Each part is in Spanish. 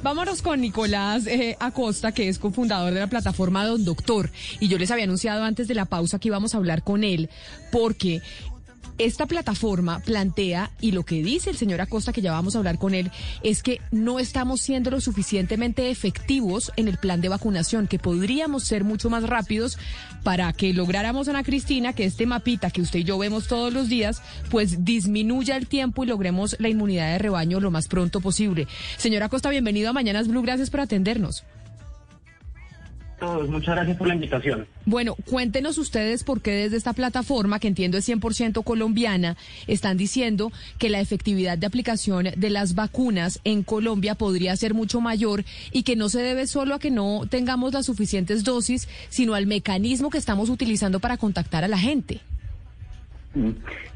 Vámonos con Nicolás eh, Acosta, que es cofundador de la plataforma Don Doctor. Y yo les había anunciado antes de la pausa que íbamos a hablar con él, porque esta plataforma plantea, y lo que dice el señor Acosta, que ya vamos a hablar con él, es que no estamos siendo lo suficientemente efectivos en el plan de vacunación, que podríamos ser mucho más rápidos para que lográramos, Ana Cristina, que este mapita que usted y yo vemos todos los días, pues disminuya el tiempo y logremos la inmunidad de rebaño lo más pronto posible. Señor Acosta, bienvenido a Mañanas Blue, gracias por atendernos. Muchas gracias por la invitación. Bueno, cuéntenos ustedes por qué desde esta plataforma, que entiendo es 100% colombiana, están diciendo que la efectividad de aplicación de las vacunas en Colombia podría ser mucho mayor y que no se debe solo a que no tengamos las suficientes dosis, sino al mecanismo que estamos utilizando para contactar a la gente. Mm.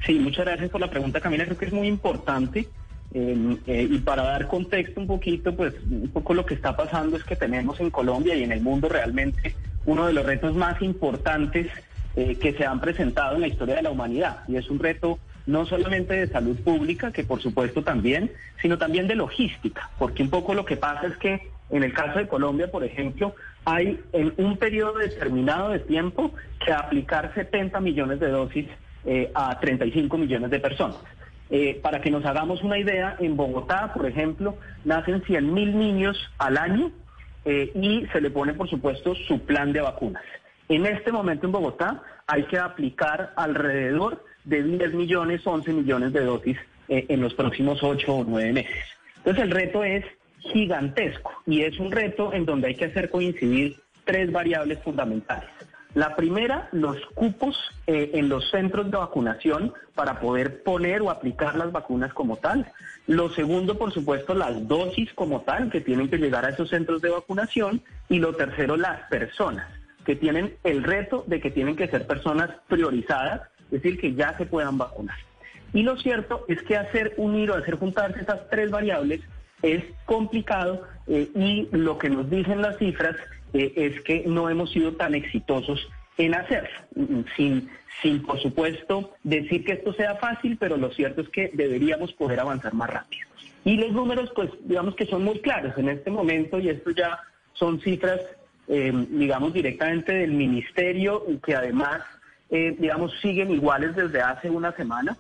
Sí, muchas gracias por la pregunta, Camila. Creo que es muy importante Eh, y para dar contexto un poquito, pues un poco lo que está pasando es que tenemos en Colombia y en el mundo realmente uno de los retos más importantes eh, que se han presentado en la historia de la humanidad. Y es un reto no solamente de salud pública, que por supuesto también, sino también de logística, porque un poco lo que pasa es que en el caso de Colombia, por ejemplo, hay en un periodo determinado de tiempo que aplicar 70 millones de dosis eh, a 35 millones de personas. Eh, para que nos hagamos una idea, en Bogotá, por ejemplo, nacen 100 mil niños al año eh, y se le pone, por supuesto, su plan de vacunas. En este momento en Bogotá hay que aplicar alrededor de 10 millones, 11 millones de dosis eh, en los próximos 8 o 9 meses. Entonces el reto es gigantesco y es un reto en donde hay que hacer coincidir tres variables fundamentales. La primera, los cupos eh, en los centros de vacunación para poder poner o aplicar las vacunas como tal. Lo segundo, por supuesto, las dosis como tal que tienen que llegar a esos centros de vacunación. Y lo tercero, las personas que tienen el reto de que tienen que ser personas priorizadas, es decir, que ya se puedan vacunar. Y lo cierto es que hacer unir o hacer juntarse esas tres variables es complicado eh, y lo que nos dicen las cifras eh, es que no hemos sido tan exitosos en hacerlo, sin, sin por supuesto decir que esto sea fácil, pero lo cierto es que deberíamos poder avanzar más rápido. Y los números, pues digamos que son muy claros en este momento y esto ya son cifras, eh, digamos, directamente del ministerio y que además, eh, digamos, siguen iguales desde hace una semana.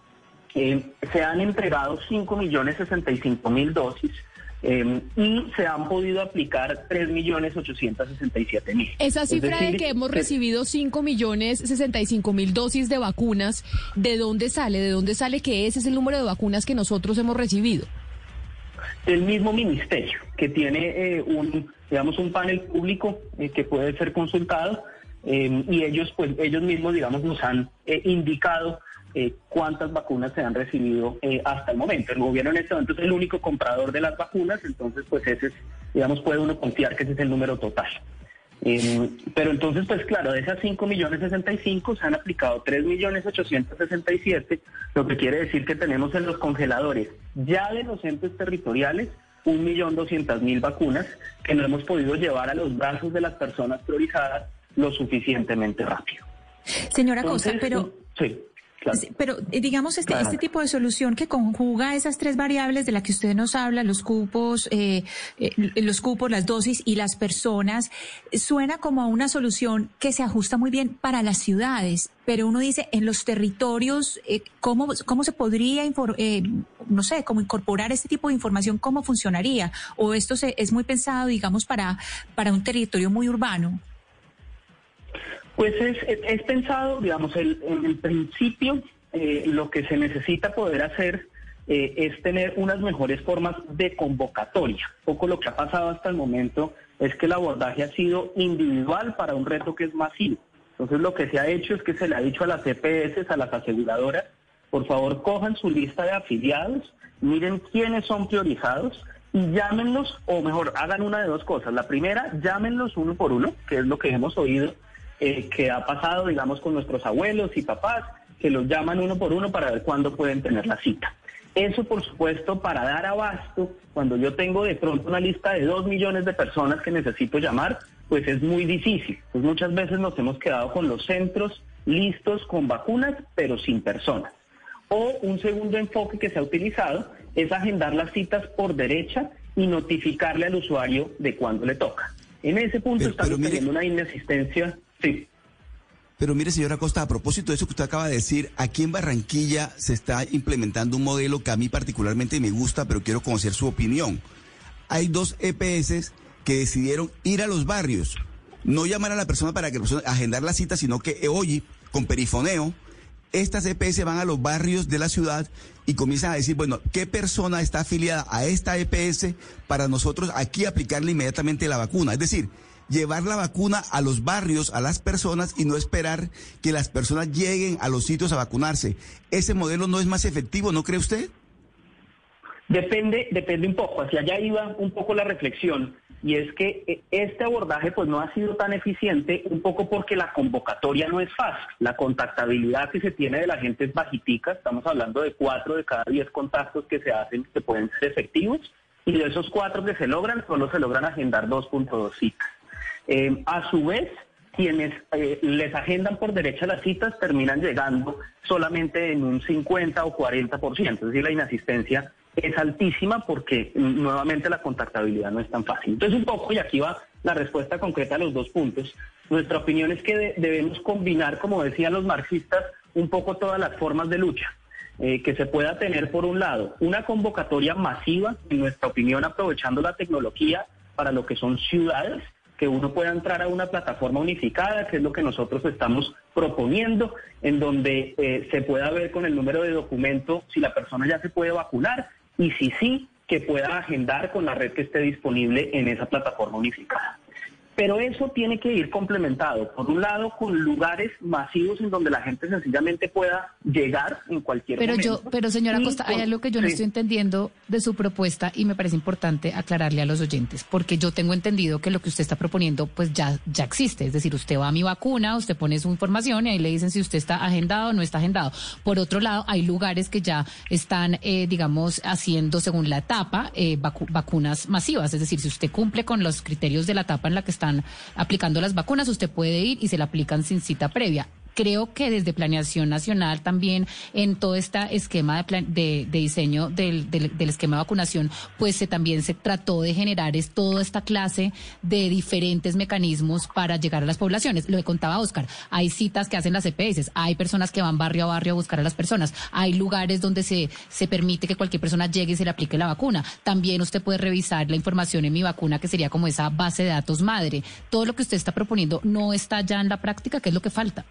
se han entregado 5.065.000 dosis Em, y se han podido aplicar 3.867.000. Esa cifra de que hemos recibido 5.065.000 dosis de vacunas, ¿de dónde sale? ¿De dónde sale que ese es el número de vacunas que nosotros hemos recibido? El mismo ministerio, que tiene eh, un, digamos, un panel público eh, que puede ser consultado em, y ellos, pues, ellos mismos, digamos, nos han eh, indicado eh, cuántas vacunas se han recibido eh, hasta el momento. El gobierno en este momento es el único comprador de las vacunas, entonces pues ese es, digamos, puede uno confiar que ese es el número total. Eh, pero entonces, pues claro, de esas 5 millones 65 se han aplicado 3 millones 867, lo que quiere decir que tenemos en los congeladores ya de los entes territoriales un millón doscientas mil vacunas que no hemos podido llevar a los brazos de las personas priorizadas lo suficientemente rápido. Señora Cosa, pero... Sí. Pero eh, digamos, este, este tipo de solución que conjuga esas tres variables de las que usted nos habla, los cupos, eh, eh, los cupos, las dosis y las personas, suena como a una solución que se ajusta muy bien para las ciudades. Pero uno dice, en los territorios, ¿cómo, ¿cómo se podría, no sé, cómo incorporar este tipo de información? ¿Cómo funcionaría? ¿O esto se, es muy pensado, digamos, para, para un territorio muy urbano? Pues es, pensado, digamos, el, en el principio eh, lo que se necesita poder hacer eh, es tener unas mejores formas de convocatoria. Poco lo que ha pasado hasta el momento es que el abordaje ha sido individual para un reto que es masivo. Entonces lo que se ha hecho es que se le ha dicho a las EPS, a las aseguradoras, por favor cojan su lista de afiliados, miren quiénes son priorizados y llámenlos, o mejor, hagan una de dos cosas. La primera, llámenlos uno por uno, que es lo que hemos oído eh, que ha pasado, digamos, con nuestros abuelos y papás, que los llaman uno por uno para ver cuándo pueden tener la cita. Eso, por supuesto, para dar abasto, cuando yo tengo de pronto una lista de dos millones de personas que necesito llamar, pues es muy difícil. Pues muchas veces nos hemos quedado con los centros listos con vacunas, pero sin personas. O un segundo enfoque que se ha utilizado es agendar las citas por derecha y notificarle al usuario de cuándo le toca. En ese punto estamos teniendo una inasistencia. Sí. Pero mire, señora Costa, a propósito de eso que usted acaba de decir, aquí en Barranquilla se está implementando un modelo que a mí particularmente me gusta, pero quiero conocer su opinión. Hay dos EPS que decidieron ir a los barrios, no llamar a la persona para que la persona agendar la cita, sino que hoy, con perifoneo, estas EPS van a los barrios de la ciudad y comienzan a decir, bueno, ¿qué persona está afiliada a esta EPS para nosotros aquí aplicarle inmediatamente la vacuna? Es decir, llevar la vacuna a los barrios, a las personas y no esperar que las personas lleguen a los sitios a vacunarse. ¿Ese modelo no es más efectivo, no cree usted? Depende, depende un poco. Hacia allá iba un poco la reflexión y es que eh, este abordaje pues no ha sido tan eficiente un poco porque la convocatoria no es fácil. La contactabilidad que se tiene de la gente es bajitica. Estamos hablando de cuatro de cada diez contactos que se hacen que pueden ser efectivos y de esos cuatro que se logran solo se logran agendar 2.2 citas. Eh, a su vez, quienes eh, les agendan por derecha las citas terminan llegando solamente en un 50 o 40%, es decir, la inasistencia es altísima porque mm, nuevamente la contactabilidad no es tan fácil. Entonces un poco, y aquí va la respuesta concreta a los dos puntos, nuestra opinión es que debemos combinar, como decían los marxistas, un poco todas las formas de lucha. Eh, que se pueda tener, por un lado, una convocatoria masiva, en nuestra opinión, aprovechando la tecnología para lo que son ciudades, que uno pueda entrar a una plataforma unificada, que es lo que nosotros estamos proponiendo, en donde eh, se pueda ver con el número de documento si la persona ya se puede vacunar y si sí, que pueda agendar con la red que esté disponible en esa plataforma unificada. Pero eso tiene que ir complementado, por un lado, con lugares masivos en donde la gente sencillamente pueda llegar en cualquier pero momento. Yo, pero señora Costa, hay algo que yo no estoy entendiendo de su propuesta y me parece importante aclararle a los oyentes, porque yo tengo entendido que lo que usted está proponiendo pues ya, ya existe. Es decir, usted va a mi vacuna, usted pone su información y ahí le dicen si usted está agendado o no está agendado. Por otro lado, hay lugares que ya están, eh, digamos, haciendo según la etapa eh, vacunas masivas. Es decir, si usted cumple con los criterios de la etapa en la que está están aplicando las vacunas, usted puede ir y se la aplican sin cita previa creo que desde Planeación Nacional también en todo este esquema de, diseño del, del, esquema de vacunación, pues se, también se trató de generar es, toda esta clase de diferentes mecanismos para llegar a las poblaciones. Lo que contaba Oscar, hay citas que hacen las EPS, hay personas que van barrio a barrio a buscar a las personas, hay lugares donde se, se permite que cualquier persona llegue y se le aplique la vacuna. También usted puede revisar la información en mi vacuna, que sería como esa base de datos madre. Todo lo que usted está proponiendo no está ya en la práctica, ¿qué es lo que falta?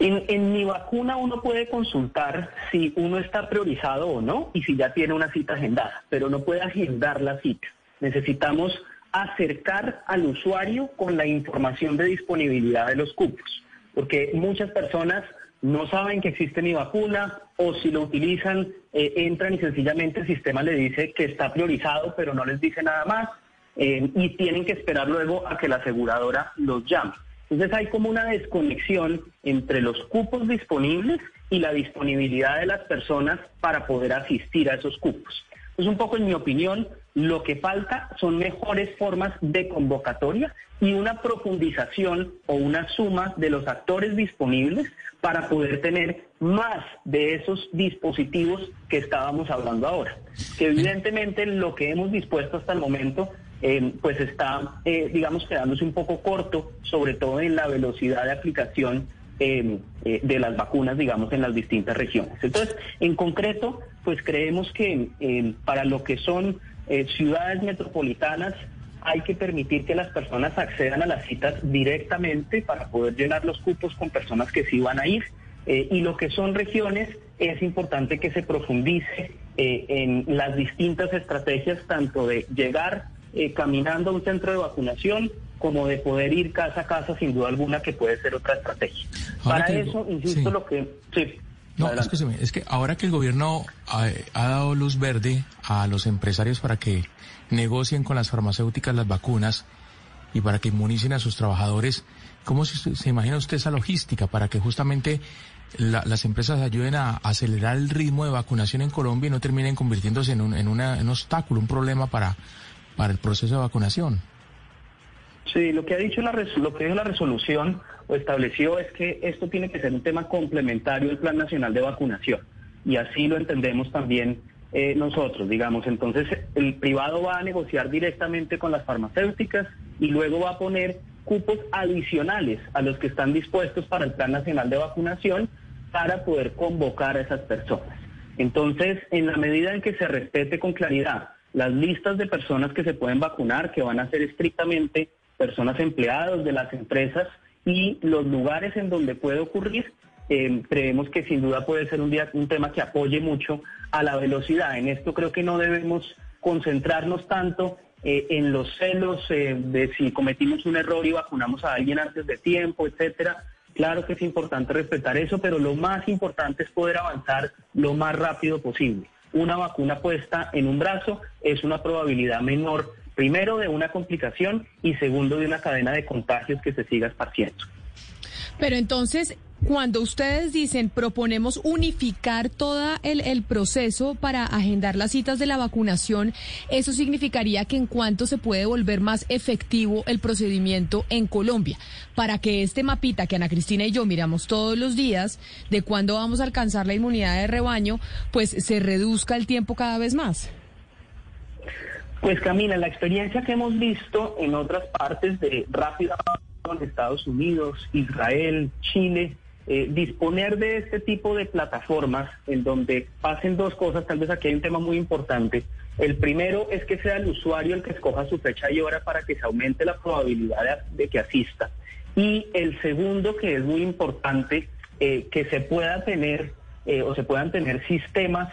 En, mi vacuna uno puede consultar si uno está priorizado o no y si ya tiene una cita agendada, pero no puede agendar la cita. Necesitamos acercar al usuario con la información de disponibilidad de los cupos, porque muchas personas no saben que existe mi vacuna o si lo utilizan, eh, entran y sencillamente el sistema le dice que está priorizado, pero no les dice nada más eh, y tienen que esperar luego a que la aseguradora los llame. Entonces hay como una desconexión entre los cupos disponibles y la disponibilidad de las personas para poder asistir a esos cupos. Pues un poco en mi opinión, lo que falta son mejores formas de convocatoria y una profundización o una suma de los actores disponibles para poder tener más de esos dispositivos que estábamos hablando ahora. Que evidentemente lo que hemos dispuesto hasta el momento eh, pues está, eh, digamos, quedándose un poco corto, sobre todo en la velocidad de aplicación eh, de las vacunas, digamos, en las distintas regiones. Entonces, en concreto, pues creemos que para lo que son ciudades metropolitanas, hay que permitir que las personas accedan a las citas directamente para poder llenar los cupos con personas que sí van a ir. y lo que son regiones, es importante que se profundice en las distintas estrategias, tanto de llegar eh, caminando a un centro de vacunación como de poder ir casa a casa, sin duda alguna, que puede ser otra estrategia. Para eso, insisto, lo que... Sí, no, escúcheme, es que ahora que el gobierno ha, dado luz verde a los empresarios para que negocien con las farmacéuticas las vacunas y para que inmunicen a sus trabajadores, ¿cómo se, imagina usted esa logística para que justamente las empresas ayuden a acelerar el ritmo de vacunación en Colombia y no terminen convirtiéndose en un, en una, en un obstáculo, un problema para para el proceso de vacunación. Sí, lo que ha dicho la lo que dijo la resolución o estableció es que esto tiene que ser un tema complementario al Plan Nacional de Vacunación y así lo entendemos también eh, nosotros, digamos. Entonces, el privado va a negociar directamente con las farmacéuticas y luego va a poner cupos adicionales a los que están dispuestos para el Plan Nacional de Vacunación para poder convocar a esas personas. Entonces, en la medida en que se respete con claridad las listas de personas que se pueden vacunar, que van a ser estrictamente personas empleadas de las empresas y los lugares en donde puede ocurrir, eh, creemos que sin duda puede ser un, día, un tema que apoye mucho a la velocidad. En esto creo que no debemos concentrarnos tanto eh, en los celos eh, de si cometimos un error y vacunamos a alguien antes de tiempo, etcétera. Claro que es importante respetar eso, pero lo más importante es poder avanzar lo más rápido posible. Una vacuna puesta en un brazo es una probabilidad menor, primero de una complicación y segundo de una cadena de contagios que se siga esparciendo. Pero entonces, cuando ustedes dicen proponemos unificar todo el, el, proceso para agendar las citas de la vacunación, eso significaría que en cuanto se puede volver más efectivo el procedimiento en Colombia, para que este mapita que Ana Cristina y yo miramos todos los días de cuándo vamos a alcanzar la inmunidad de rebaño, pues se reduzca el tiempo cada vez más. Pues Camila, la experiencia que hemos visto en otras partes de rápida en Estados Unidos, Israel, Chile, eh, disponer de este tipo de plataformas en donde pasen dos cosas, tal vez aquí hay un tema muy importante. El primero es que sea el usuario el que escoja su fecha y hora para que se aumente la probabilidad de, que asista. Y el segundo, que es muy importante, eh, que se pueda tener eh, o se puedan tener sistemas,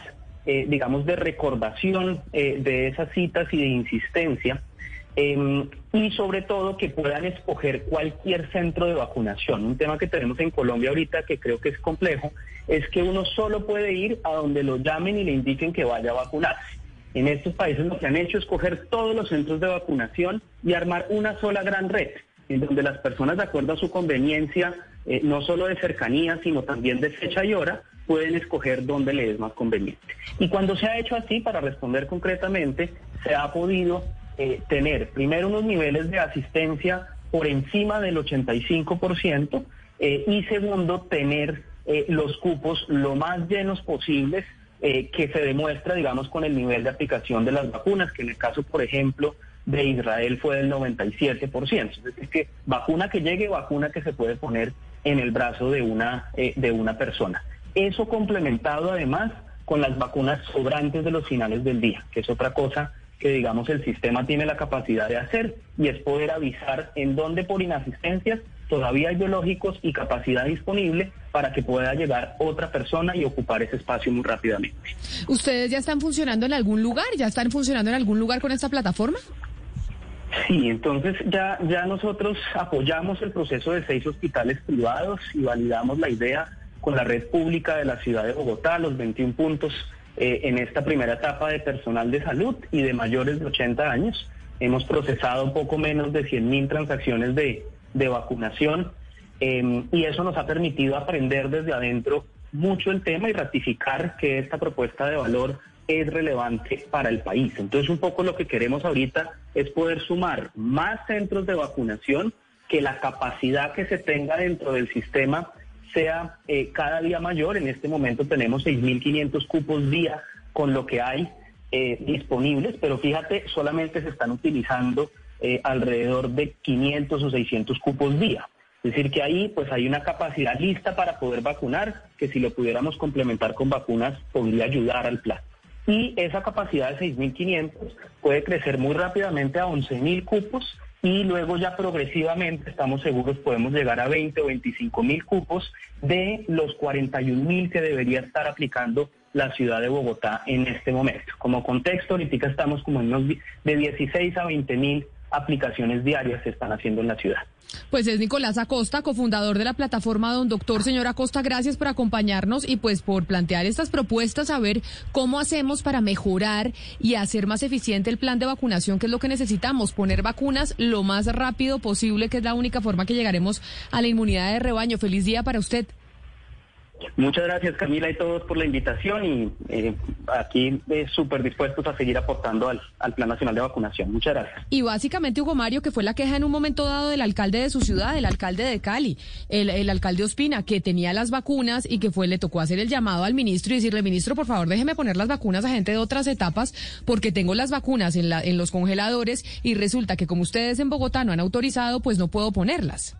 digamos, de recordación de esas citas y de insistencia Em, y sobre todo que puedan escoger cualquier centro de vacunación. Un tema que tenemos en Colombia ahorita que creo que es complejo es que uno solo puede ir a donde lo llamen y le indiquen que vaya a vacunarse. En estos países lo que han hecho es coger todos los centros de vacunación y armar una sola gran red, en donde las personas, de acuerdo a su conveniencia, eh, no solo de cercanía, sino también de fecha y hora, pueden escoger dónde les es más conveniente. Y cuando se ha hecho así, para responder concretamente, se ha podido eh, tener primero unos niveles de asistencia por encima del 85% eh, y segundo tener eh, los cupos lo más llenos posibles que se demuestra, digamos, con el nivel de aplicación de las vacunas, que en el caso, por ejemplo, de Israel fue del 97%. Es decir, que vacuna que llegue, vacuna que se puede poner en el brazo de una, de una persona. Eso complementado además con las vacunas sobrantes de los finales del día, que es otra cosa que digamos el sistema tiene la capacidad de hacer y es poder avisar en dónde por inasistencias todavía hay biológicos y capacidad disponible para que pueda llegar otra persona y ocupar ese espacio muy rápidamente. ¿Ustedes ya están funcionando en algún lugar? ¿Ya están funcionando en algún lugar con esta plataforma? Sí, entonces ya, ya nosotros apoyamos el proceso de seis hospitales privados y validamos la idea con la red pública de la ciudad de Bogotá, los 21 puntos eh, en esta primera etapa de personal de salud y de mayores de 80 años. Hemos procesado poco menos de 100.000 transacciones de, vacunación em, y eso nos ha permitido aprender desde adentro mucho el tema y ratificar que esta propuesta de valor es relevante para el país. Entonces un poco lo que queremos ahorita es poder sumar más centros de vacunación, que la capacidad que se tenga dentro del sistema sea eh, cada día mayor. En este momento tenemos 6.500 cupos día con lo que hay eh, disponibles, pero fíjate, solamente se están utilizando eh, alrededor de 500 o 600 cupos día. Es decir, que ahí pues hay una capacidad lista para poder vacunar, que si lo pudiéramos complementar con vacunas podría ayudar al plan. Y esa capacidad de 6.500 puede crecer muy rápidamente a 11.000 cupos y luego ya progresivamente, estamos seguros, podemos llegar a 20 o 25 mil cupos de los 41 mil que debería estar aplicando la ciudad de Bogotá en este momento. Como contexto, ahorita estamos como en unos de 16 a 20 mil aplicaciones diarias se están haciendo en la ciudad. Pues es Nicolás Acosta, cofundador de la plataforma Don Doctor. Señor Acosta, gracias por acompañarnos y pues por plantear estas propuestas, a ver cómo hacemos para mejorar y hacer más eficiente el plan de vacunación, que es lo que necesitamos, poner vacunas lo más rápido posible, que es la única forma que llegaremos a la inmunidad de rebaño. Feliz día para usted. Muchas gracias Camila y todos por la invitación y eh, aquí eh, súper dispuestos a seguir aportando al, Plan Nacional de Vacunación. Muchas gracias. Y básicamente Hugo Mario, que fue la queja en un momento dado del alcalde de su ciudad, el alcalde de Cali, el, el alcalde Ospina, que tenía las vacunas y que fue le tocó hacer el llamado al ministro y decirle, ministro, por favor, déjeme poner las vacunas a gente de otras etapas porque tengo las vacunas en, la, en los congeladores y resulta que como ustedes en Bogotá no han autorizado, pues no puedo ponerlas.